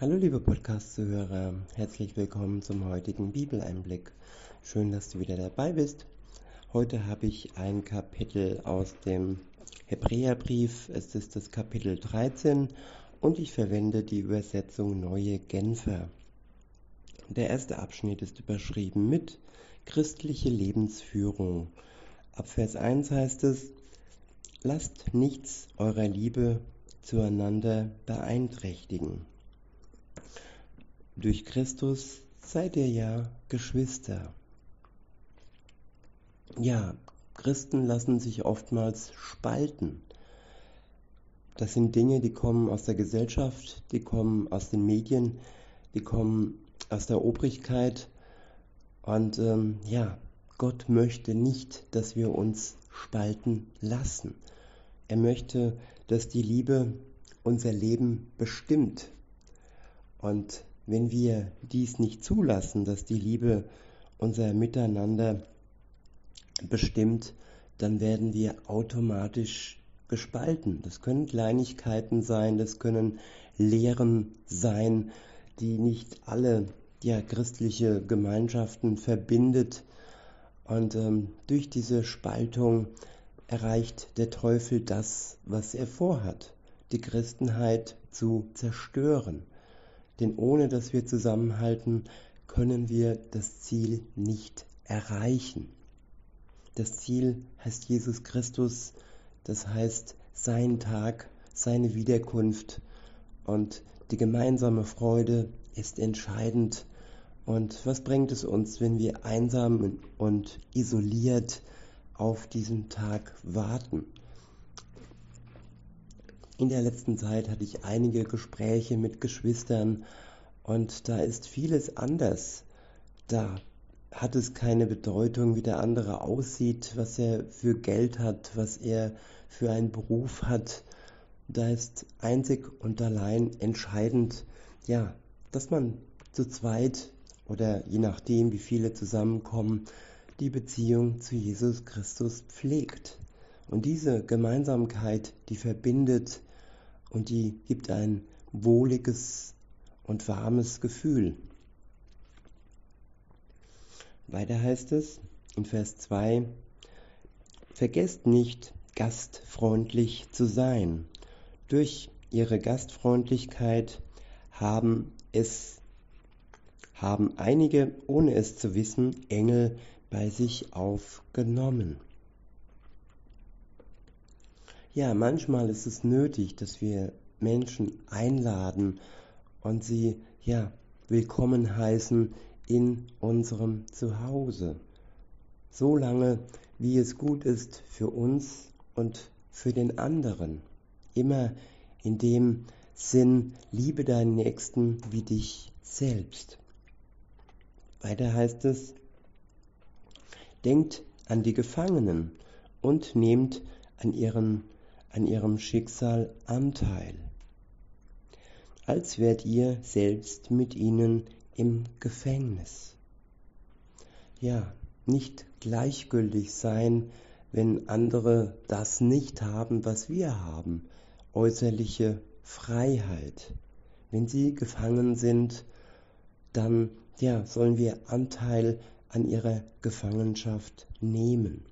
Hallo liebe Podcast-Zuhörer, herzlich willkommen zum heutigen Bibeleinblick. Schön, dass du wieder dabei bist. Heute habe ich ein Kapitel aus dem Hebräerbrief. Es ist das Kapitel 13 und ich verwende die Übersetzung Neue Genfer. Der erste Abschnitt ist überschrieben mit Christliche Lebensführung. Ab Vers 1 heißt es, Lasst nichts eurer Liebe zueinander beeinträchtigen. Durch Christus seid ihr ja Geschwister. Ja, Christen lassen sich oftmals spalten. Das sind Dinge, die kommen aus der Gesellschaft, die kommen aus den Medien, die kommen aus der Obrigkeit. Und ähm, ja, Gott möchte nicht, dass wir uns spalten lassen. Er möchte, dass die Liebe unser Leben bestimmt. Und wenn wir dies nicht zulassen, dass die Liebe unser Miteinander bestimmt, dann werden wir automatisch gespalten. Das können Kleinigkeiten sein, das können Lehren sein, die nicht alle ja, christliche Gemeinschaften verbindet. Und ähm, durch diese Spaltung erreicht der Teufel das, was er vorhat, die Christenheit zu zerstören. Denn ohne dass wir zusammenhalten, können wir das Ziel nicht erreichen. Das Ziel heißt Jesus Christus, das heißt sein Tag, seine Wiederkunft und die gemeinsame Freude ist entscheidend. Und was bringt es uns, wenn wir einsam und isoliert auf diesen Tag warten? In der letzten Zeit hatte ich einige Gespräche mit Geschwistern und da ist vieles anders. Da hat es keine Bedeutung, wie der andere aussieht, was er für Geld hat, was er für einen Beruf hat. Da ist einzig und allein entscheidend, ja, dass man zu zweit oder je nachdem, wie viele zusammenkommen, die Beziehung zu Jesus Christus pflegt. Und diese Gemeinsamkeit, die verbindet und die gibt ein wohliges und warmes Gefühl. Weiter heißt es in Vers 2, Vergesst nicht, gastfreundlich zu sein. Durch ihre Gastfreundlichkeit haben es haben einige, ohne es zu wissen, Engel bei sich aufgenommen. Ja, manchmal ist es nötig, dass wir Menschen einladen und sie ja willkommen heißen in unserem Zuhause. So lange, wie es gut ist für uns und für den anderen. Immer in dem Sinn, liebe deinen Nächsten wie dich selbst. Weiter heißt es, denkt an die Gefangenen und nehmt an, ihren, an ihrem Schicksal Anteil, als wärt ihr selbst mit ihnen im Gefängnis. Ja, nicht gleichgültig sein, wenn andere das nicht haben, was wir haben, äußerliche Freiheit. Wenn sie gefangen sind, dann ja, sollen wir Anteil an ihrer Gefangenschaft nehmen.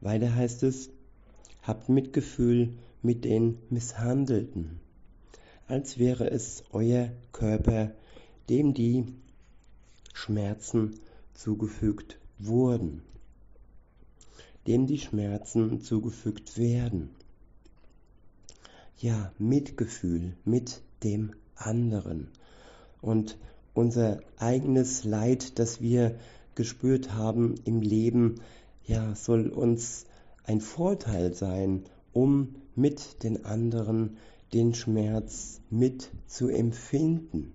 Weiter heißt es, habt Mitgefühl mit den Misshandelten als wäre es euer Körper, dem die Schmerzen zugefügt wurden, dem die Schmerzen zugefügt werden. Ja, Mitgefühl mit dem anderen. Und unser eigenes Leid, das wir gespürt haben im Leben, ja, soll uns ein Vorteil sein, um mit den anderen den Schmerz mit zu empfinden.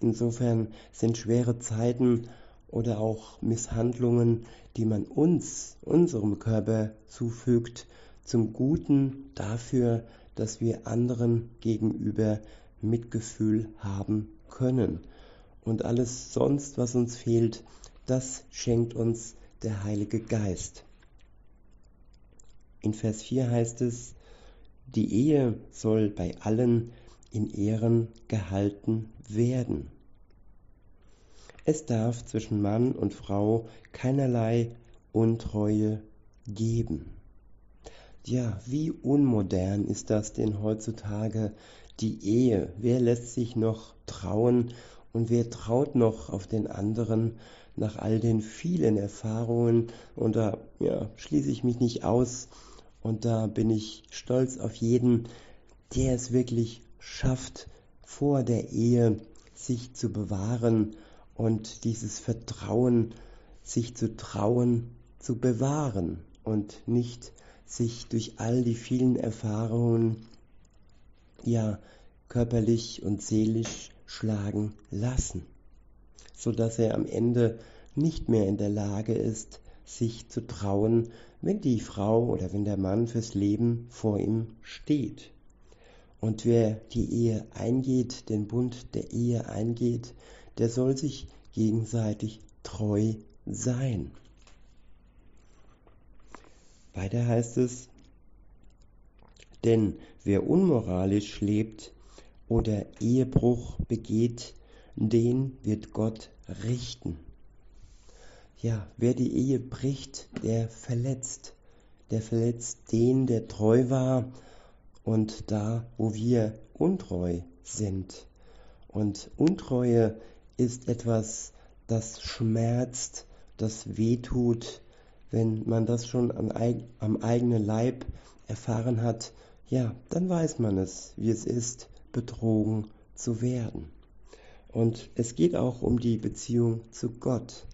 Insofern sind schwere Zeiten oder auch Misshandlungen, die man uns, unserem Körper zufügt, zum Guten dafür, dass wir anderen gegenüber Mitgefühl haben können. Und alles sonst, was uns fehlt, das schenkt uns der Heilige Geist. In Vers 4 heißt es, die Ehe soll bei allen in Ehren gehalten werden. Es darf zwischen Mann und Frau keinerlei Untreue geben. Ja, wie unmodern ist das denn heutzutage, die Ehe? Wer lässt sich noch trauen und wer traut noch auf den anderen nach all den vielen Erfahrungen? Und da ja, schließe ich mich nicht aus und da bin ich stolz auf jeden, der es wirklich schafft, vor der Ehe sich zu bewahren und dieses Vertrauen sich zu trauen, zu bewahren und nicht sich durch all die vielen Erfahrungen ja körperlich und seelisch schlagen lassen, so dass er am Ende nicht mehr in der Lage ist, sich zu trauen, wenn die Frau oder wenn der Mann fürs Leben vor ihm steht. Und wer die Ehe eingeht, den Bund der Ehe eingeht, der soll sich gegenseitig treu sein. Weiter heißt es, denn wer unmoralisch lebt oder Ehebruch begeht, den wird Gott richten. Ja, wer die Ehe bricht, der verletzt. Der verletzt den, der treu war und da, wo wir untreu sind. Und Untreue ist etwas, das schmerzt, das wehtut, wenn man das schon am, am eigenen Leib erfahren hat, ja, dann weiß man es, wie es ist, betrogen zu werden. Und es geht auch um die Beziehung zu Gott.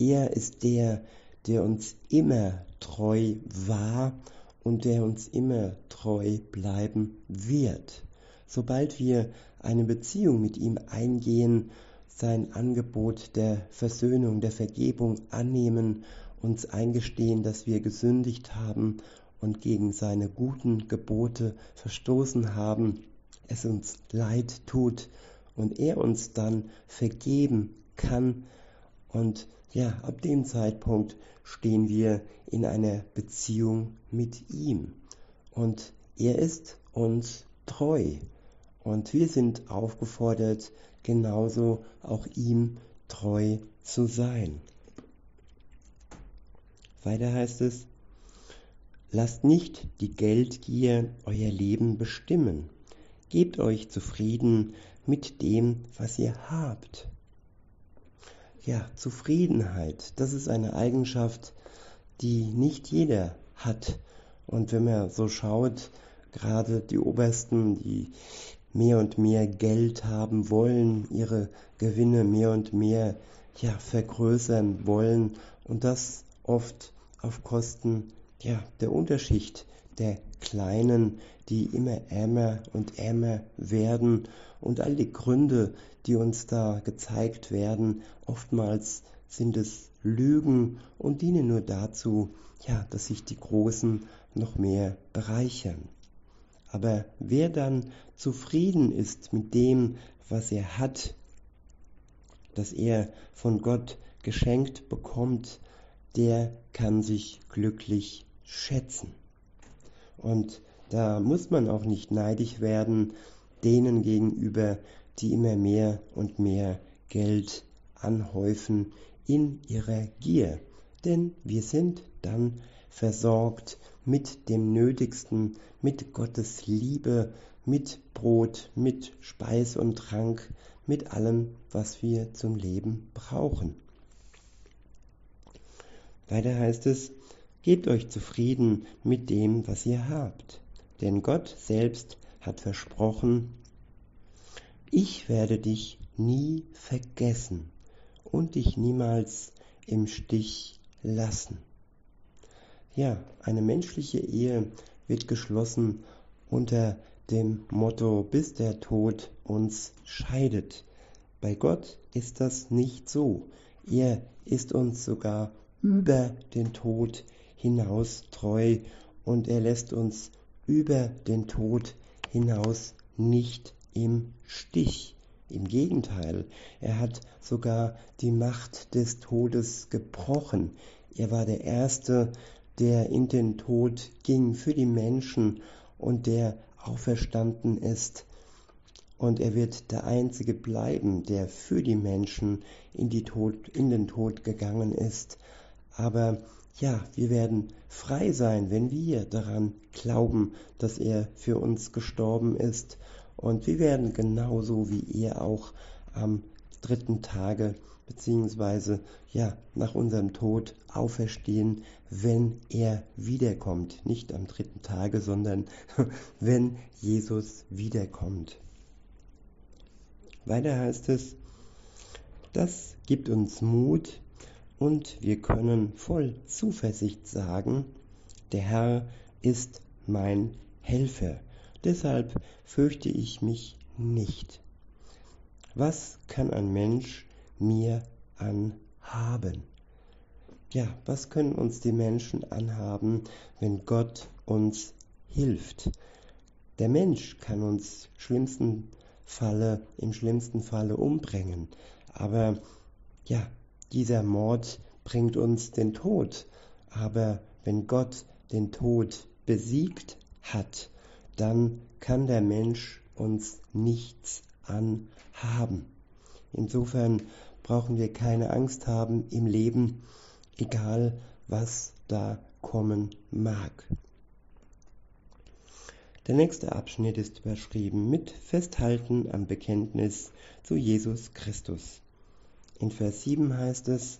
Er ist der, der uns immer treu war und der uns immer treu bleiben wird. Sobald wir eine Beziehung mit ihm eingehen, sein Angebot der Versöhnung, der Vergebung annehmen uns eingestehen, dass wir gesündigt haben und gegen seine guten Gebote verstoßen haben, es uns leid tut und er uns dann vergeben kann. Und ja, ab dem Zeitpunkt stehen wir in einer Beziehung mit ihm. Und er ist uns treu. Und wir sind aufgefordert, genauso auch ihm treu zu sein. Weiter heißt es, lasst nicht die Geldgier euer Leben bestimmen. Gebt euch zufrieden mit dem, was ihr habt. Ja, Zufriedenheit, das ist eine Eigenschaft, die nicht jeder hat. Und wenn man so schaut, gerade die Obersten, die mehr und mehr Geld haben wollen, ihre Gewinne mehr und mehr ja, vergrößern wollen und das oft auf Kosten ja, der Unterschicht der Kleinen, die immer ärmer und ärmer werden und all die Gründe, die uns da gezeigt werden, oftmals sind es Lügen und dienen nur dazu, ja, dass sich die Großen noch mehr bereichern. Aber wer dann zufrieden ist mit dem, was er hat, das er von Gott geschenkt bekommt, der kann sich glücklich schätzen. Und da muss man auch nicht neidisch werden denen gegenüber, die immer mehr und mehr Geld anhäufen in ihrer Gier. Denn wir sind dann versorgt mit dem Nötigsten, mit Gottes Liebe, mit Brot, mit Speis und Trank, mit allem, was wir zum Leben brauchen. Weiter heißt es, gebt euch zufrieden mit dem, was ihr habt. Denn Gott selbst hat versprochen, ich werde dich nie vergessen und dich niemals im Stich lassen. Ja, eine menschliche Ehe wird geschlossen unter dem Motto, bis der Tod uns scheidet. Bei Gott ist das nicht so. Er ist uns sogar über den Tod hinaus treu und er lässt uns über den Tod hinaus nicht im Stich. Im Gegenteil, er hat sogar die Macht des Todes gebrochen. Er war der Erste, der in den Tod ging für die Menschen und der auferstanden ist, und er wird der Einzige bleiben, der für die Menschen in, die Tod, in den Tod gegangen ist. Aber ja, wir werden frei sein, wenn wir daran glauben, dass er für uns gestorben ist. Und wir werden genauso wie er auch am dritten Tage beziehungsweise ja nach unserem Tod auferstehen, wenn er wiederkommt. Nicht am dritten Tage, sondern wenn Jesus wiederkommt. Weiter heißt es, das gibt uns Mut und wir können voll Zuversicht sagen, der Herr ist mein Helfer. Deshalb fürchte ich mich nicht. Was kann ein Mensch mir anhaben? Ja, was können uns die Menschen anhaben, wenn Gott uns hilft? Der Mensch kann uns schlimmsten Falle, im schlimmsten Falle umbringen. Aber ja, dieser Mord bringt uns den Tod. Aber wenn Gott den Tod besiegt hat, dann kann der Mensch uns nichts anhaben. Insofern brauchen wir keine Angst haben im Leben, egal was da kommen mag. Der nächste Abschnitt ist überschrieben mit Festhalten am Bekenntnis zu Jesus Christus. In Vers 7 heißt es,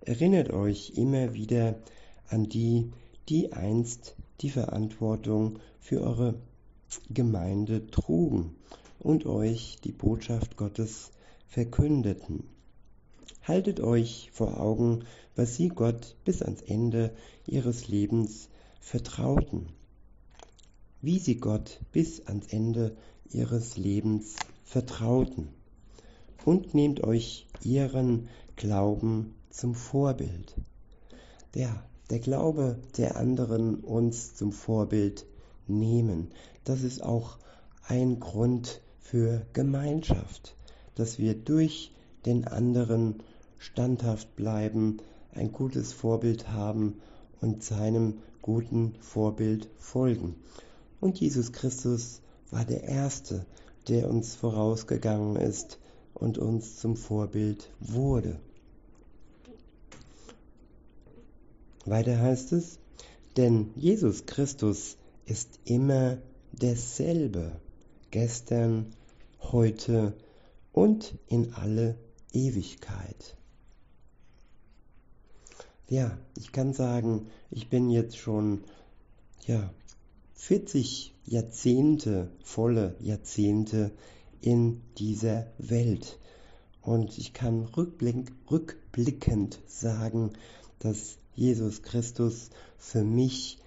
Erinnert euch immer wieder an die, die einst die Verantwortung für eure Gemeinde trugen und euch die Botschaft Gottes verkündeten. Haltet euch vor Augen, was sie Gott bis ans Ende ihres Lebens vertrauten wie sie Gott bis ans Ende ihres Lebens vertrauten. Und nehmt euch ihren Glauben zum Vorbild. Der, der Glaube der anderen uns zum Vorbild nehmen, das ist auch ein Grund für Gemeinschaft, dass wir durch den anderen standhaft bleiben, ein gutes Vorbild haben und seinem guten Vorbild folgen. Und Jesus Christus war der Erste, der uns vorausgegangen ist und uns zum Vorbild wurde. Weiter heißt es, denn Jesus Christus ist immer derselbe, gestern, heute und in alle Ewigkeit. Ja, ich kann sagen, ich bin jetzt schon ja, 40 Jahrzehnte, volle Jahrzehnte in dieser Welt. Und ich kann rückblick, rückblickend sagen, dass Jesus Christus für mich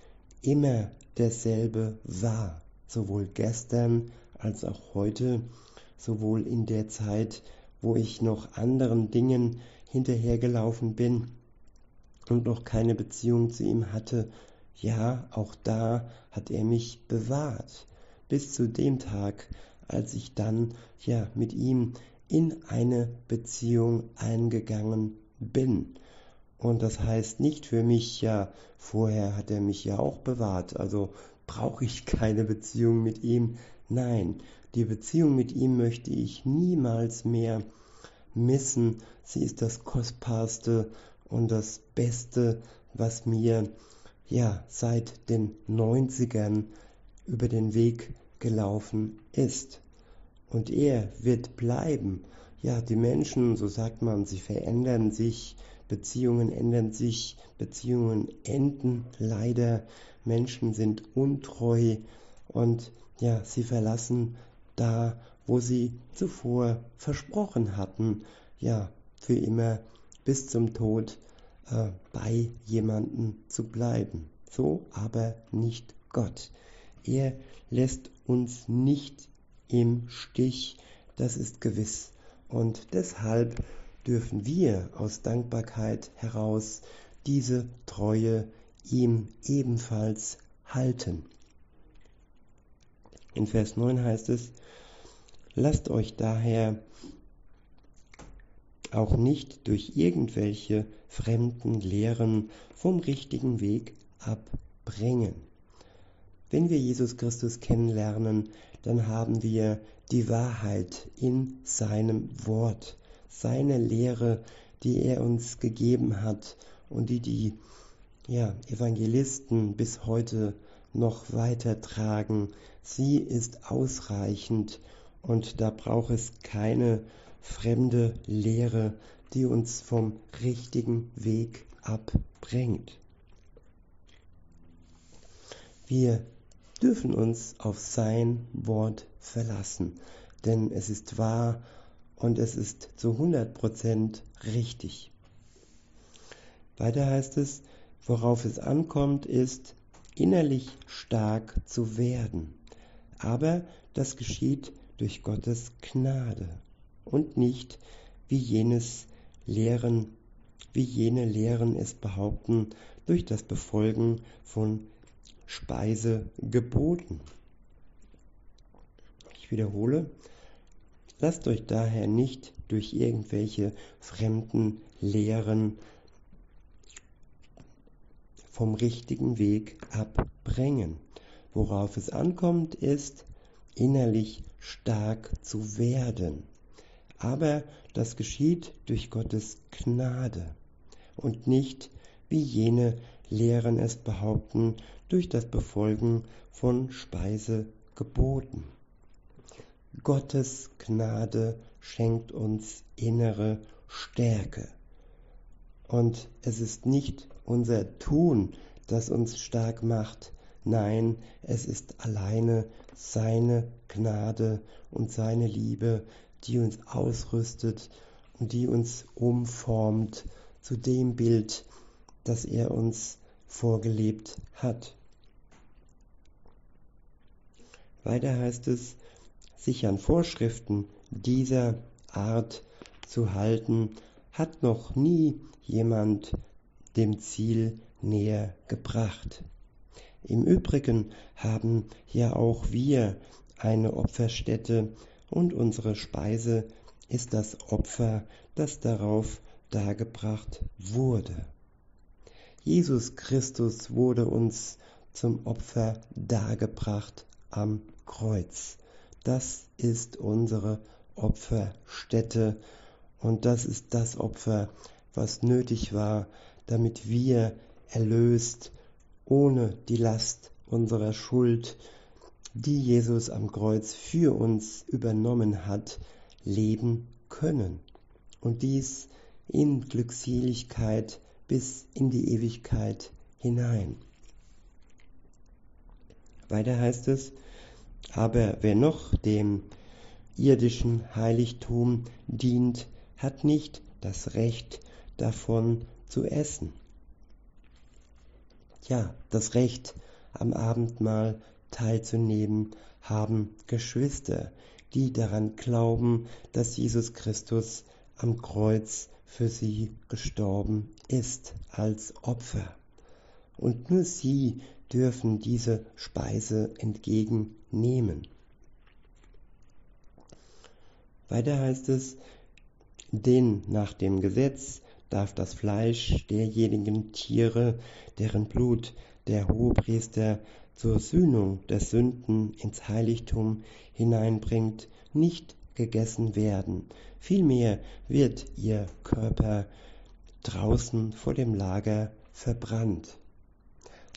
immer derselbe war, sowohl gestern als auch heute, sowohl in der Zeit, wo ich noch anderen Dingen hinterhergelaufen bin und noch keine Beziehung zu ihm hatte, ja, auch da hat er mich bewahrt, bis zu dem Tag, als ich dann ja mit ihm in eine Beziehung eingegangen bin. Und das heißt nicht für mich, ja, vorher hat er mich ja auch bewahrt, also brauche ich keine Beziehung mit ihm. Nein, die Beziehung mit ihm möchte ich niemals mehr missen. Sie ist das Kostbarste und das Beste, was mir ja seit den 90ern über den Weg gelaufen ist. Und er wird bleiben. Ja, die Menschen, so sagt man, sie verändern sich, Beziehungen ändern sich, Beziehungen enden leider, Menschen sind untreu und ja, sie verlassen da, wo sie zuvor versprochen hatten, ja, für immer bis zum Tod äh, bei jemandem zu bleiben. So aber nicht Gott. Er lässt uns nicht im Stich, das ist gewiss. Und deshalb dürfen wir aus Dankbarkeit heraus diese Treue ihm ebenfalls halten. In Vers 9 heißt es, lasst euch daher auch nicht durch irgendwelche fremden Lehren vom richtigen Weg abbringen. Wenn wir Jesus Christus kennenlernen, dann haben wir die Wahrheit in seinem Wort, seine Lehre, die er uns gegeben hat und die die ja, Evangelisten bis heute noch weitertragen. Sie ist ausreichend und da braucht es keine fremde Lehre, die uns vom richtigen Weg abbringt. Wir dürfen uns auf sein Wort verlassen, denn es ist wahr und es ist zu 100% richtig. Weiter heißt es, worauf es ankommt, ist innerlich stark zu werden. Aber das geschieht durch Gottes Gnade und nicht wie jenes Lehren, wie jene Lehren es behaupten, durch das Befolgen von Speisegeboten. Ich wiederhole, lasst euch daher nicht durch irgendwelche fremden Lehren vom richtigen Weg abbringen. Worauf es ankommt, ist innerlich stark zu werden. Aber das geschieht durch Gottes Gnade und nicht, wie jene Lehren es behaupten, durch das Befolgen von Speisegeboten. Gottes Gnade schenkt uns innere Stärke. Und es ist nicht unser Tun, das uns stark macht. Nein, es ist alleine seine Gnade und seine Liebe, die uns ausrüstet und die uns umformt zu dem Bild, das er uns vorgelebt hat. Weiter heißt es, sich an Vorschriften dieser Art zu halten, hat noch nie jemand dem Ziel näher gebracht. Im Übrigen haben ja auch wir eine Opferstätte und unsere Speise ist das Opfer, das darauf dargebracht wurde. Jesus Christus wurde uns zum Opfer dargebracht am Kreuz. Das ist unsere Opferstätte und das ist das Opfer, was nötig war, damit wir erlöst, ohne die Last unserer Schuld, die Jesus am Kreuz für uns übernommen hat, leben können. Und dies in Glückseligkeit bis in die Ewigkeit hinein. Weiter heißt es, aber wer noch dem irdischen Heiligtum dient, hat nicht das Recht davon zu essen. Ja, das Recht am Abendmahl teilzunehmen haben Geschwister, die daran glauben, dass Jesus Christus am Kreuz für sie gestorben ist als Opfer. Und nur sie dürfen diese Speise entgegennehmen. Weiter heißt es, denn nach dem Gesetz darf das Fleisch derjenigen Tiere, deren Blut der Hohepriester zur Sühnung der Sünden ins Heiligtum hineinbringt, nicht gegessen werden. Vielmehr wird ihr Körper draußen vor dem Lager verbrannt.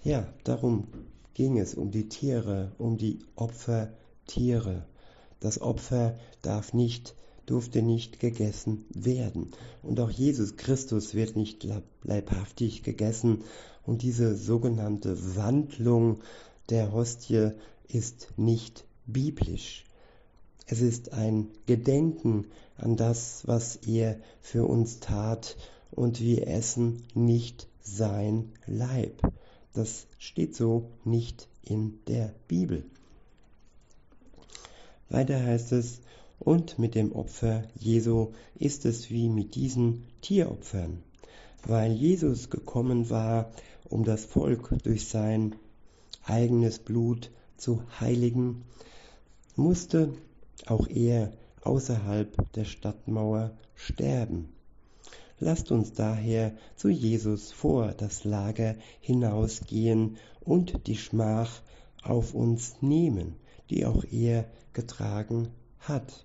Ja, darum ging es um die Tiere, um die Opfertiere. Das Opfer darf nicht durfte nicht gegessen werden. Und auch Jesus Christus wird nicht leibhaftig gegessen. Und diese sogenannte Wandlung der Hostie ist nicht biblisch. Es ist ein Gedenken an das, was er für uns tat, und wir essen nicht sein Leib. Das steht so nicht in der Bibel. Weiter heißt es, und mit dem Opfer Jesu ist es wie mit diesen Tieropfern. Weil Jesus gekommen war, um das Volk durch sein eigenes Blut zu heiligen, musste auch er außerhalb der Stadtmauer sterben. Lasst uns daher zu Jesus vor das Lager hinausgehen und die Schmach auf uns nehmen, die auch er getragen hat.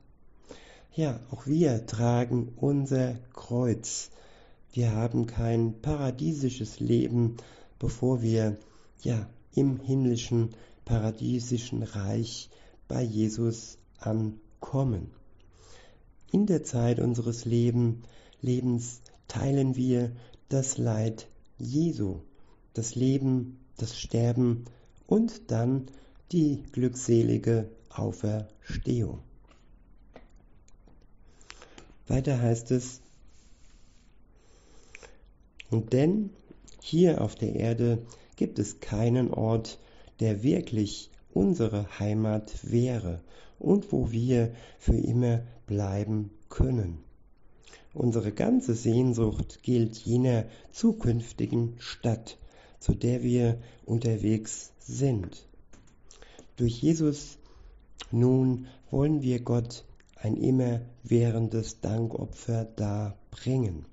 Ja, auch wir tragen unser Kreuz. Wir haben kein paradiesisches Leben, bevor wir ja im himmlischen paradiesischen Reich bei Jesus ankommen. In der Zeit unseres Leben, Lebens teilen wir das Leid Jesu, das Leben, das Sterben und dann die glückselige Auferstehung. Weiter heißt es, und denn hier auf der Erde gibt es keinen Ort, der wirklich unsere Heimat wäre und wo wir für immer bleiben können. Unsere ganze Sehnsucht gilt jener zukünftigen Stadt, zu der wir unterwegs sind. Durch Jesus nun wollen wir Gott ein immerwährendes Dankopfer darbringen.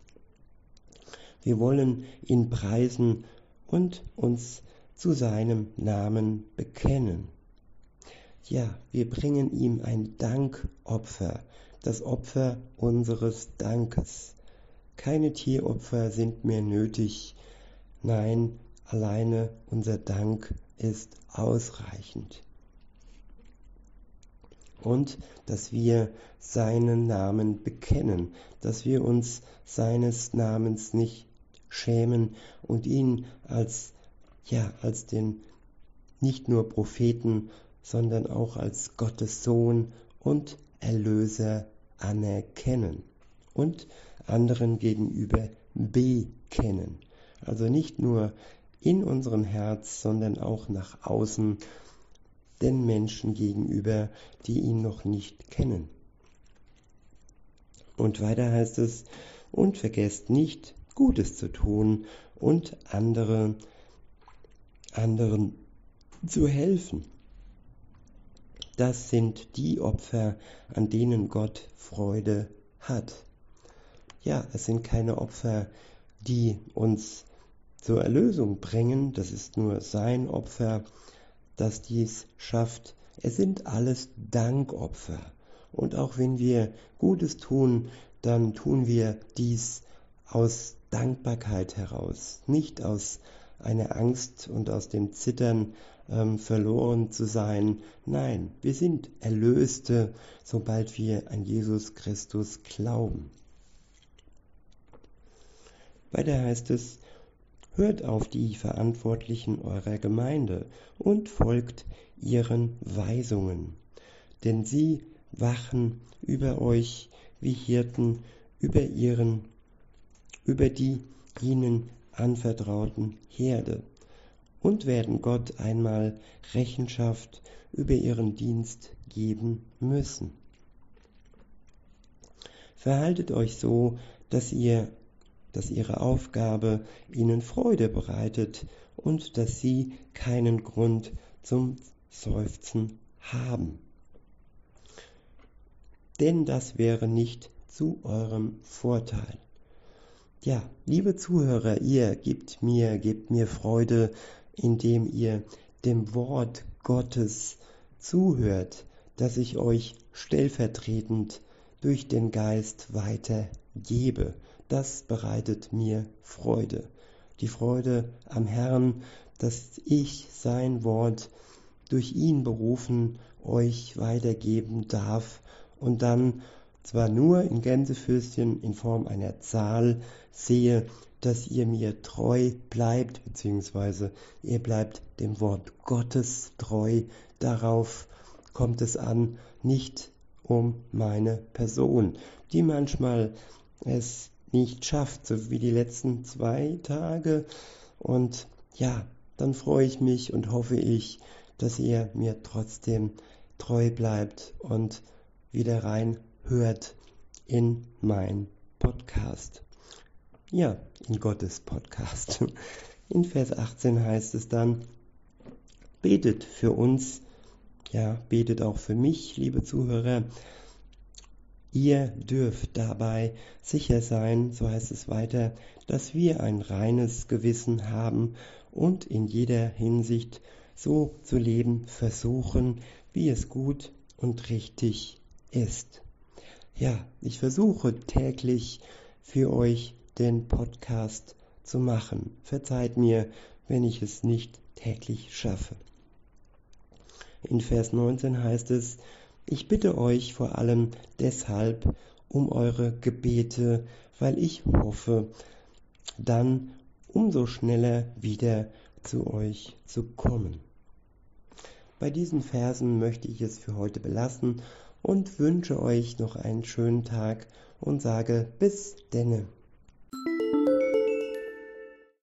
Wir wollen ihn preisen und uns zu seinem Namen bekennen. Ja, wir bringen ihm ein Dankopfer, das Opfer unseres Dankes. Keine Tieropfer sind mehr nötig. Nein, alleine unser Dank ist ausreichend und dass wir seinen Namen bekennen, dass wir uns seines Namens nicht schämen und ihn als ja als den nicht nur Propheten, sondern auch als Gottes Sohn und Erlöser anerkennen und anderen gegenüber bekennen. Also nicht nur in unserem Herz, sondern auch nach außen den Menschen gegenüber, die ihn noch nicht kennen. Und weiter heißt es, und vergesst nicht, Gutes zu tun und andere, anderen zu helfen. Das sind die Opfer, an denen Gott Freude hat. Ja, es sind keine Opfer, die uns zur Erlösung bringen, das ist nur sein Opfer, das dies schafft. Es sind alles Dankopfer. Und auch wenn wir Gutes tun, dann tun wir dies aus Dankbarkeit heraus, nicht aus einer Angst und aus dem Zittern ähm, verloren zu sein. Nein, wir sind Erlöste, sobald wir an Jesus Christus glauben. Weiter heißt es, Hört auf die Verantwortlichen eurer Gemeinde und folgt ihren Weisungen, denn sie wachen über euch wie Hirten über ihren über die ihnen anvertrauten Herde und werden Gott einmal Rechenschaft über ihren Dienst geben müssen. Verhaltet euch so, dass ihr dass ihre Aufgabe ihnen Freude bereitet und dass sie keinen Grund zum Seufzen haben. Denn das wäre nicht zu eurem Vorteil. Ja, liebe Zuhörer, ihr gebt mir, gebt mir Freude, indem ihr dem Wort Gottes zuhört, das ich euch stellvertretend durch den Geist weitergebe das bereitet mir Freude. Die Freude am Herrn, dass ich sein Wort durch ihn berufen euch weitergeben darf und dann zwar nur in Gänsefüßchen in Form einer Zahl sehe, dass ihr mir treu bleibt, beziehungsweise ihr bleibt dem Wort Gottes treu. Darauf kommt es an, nicht um meine Person, die manchmal es nicht schafft, so wie die letzten zwei Tage. Und ja, dann freue ich mich und hoffe ich, dass ihr mir trotzdem treu bleibt und wieder rein hört in mein Podcast. Ja, in Gottes Podcast. In Vers 18 heißt es dann, betet für uns, ja, betet auch für mich, liebe Zuhörer, Ihr dürft dabei sicher sein, so heißt es weiter, dass wir ein reines Gewissen haben und in jeder Hinsicht so zu leben versuchen, wie es gut und richtig ist. Ja, ich versuche täglich für euch den Podcast zu machen. Verzeiht mir, wenn ich es nicht täglich schaffe. In Vers 19 heißt es, ich bitte euch vor allem deshalb um eure Gebete, weil ich hoffe, dann umso schneller wieder zu euch zu kommen. Bei diesen Versen möchte ich es für heute belassen und wünsche euch noch einen schönen Tag und sage bis denne.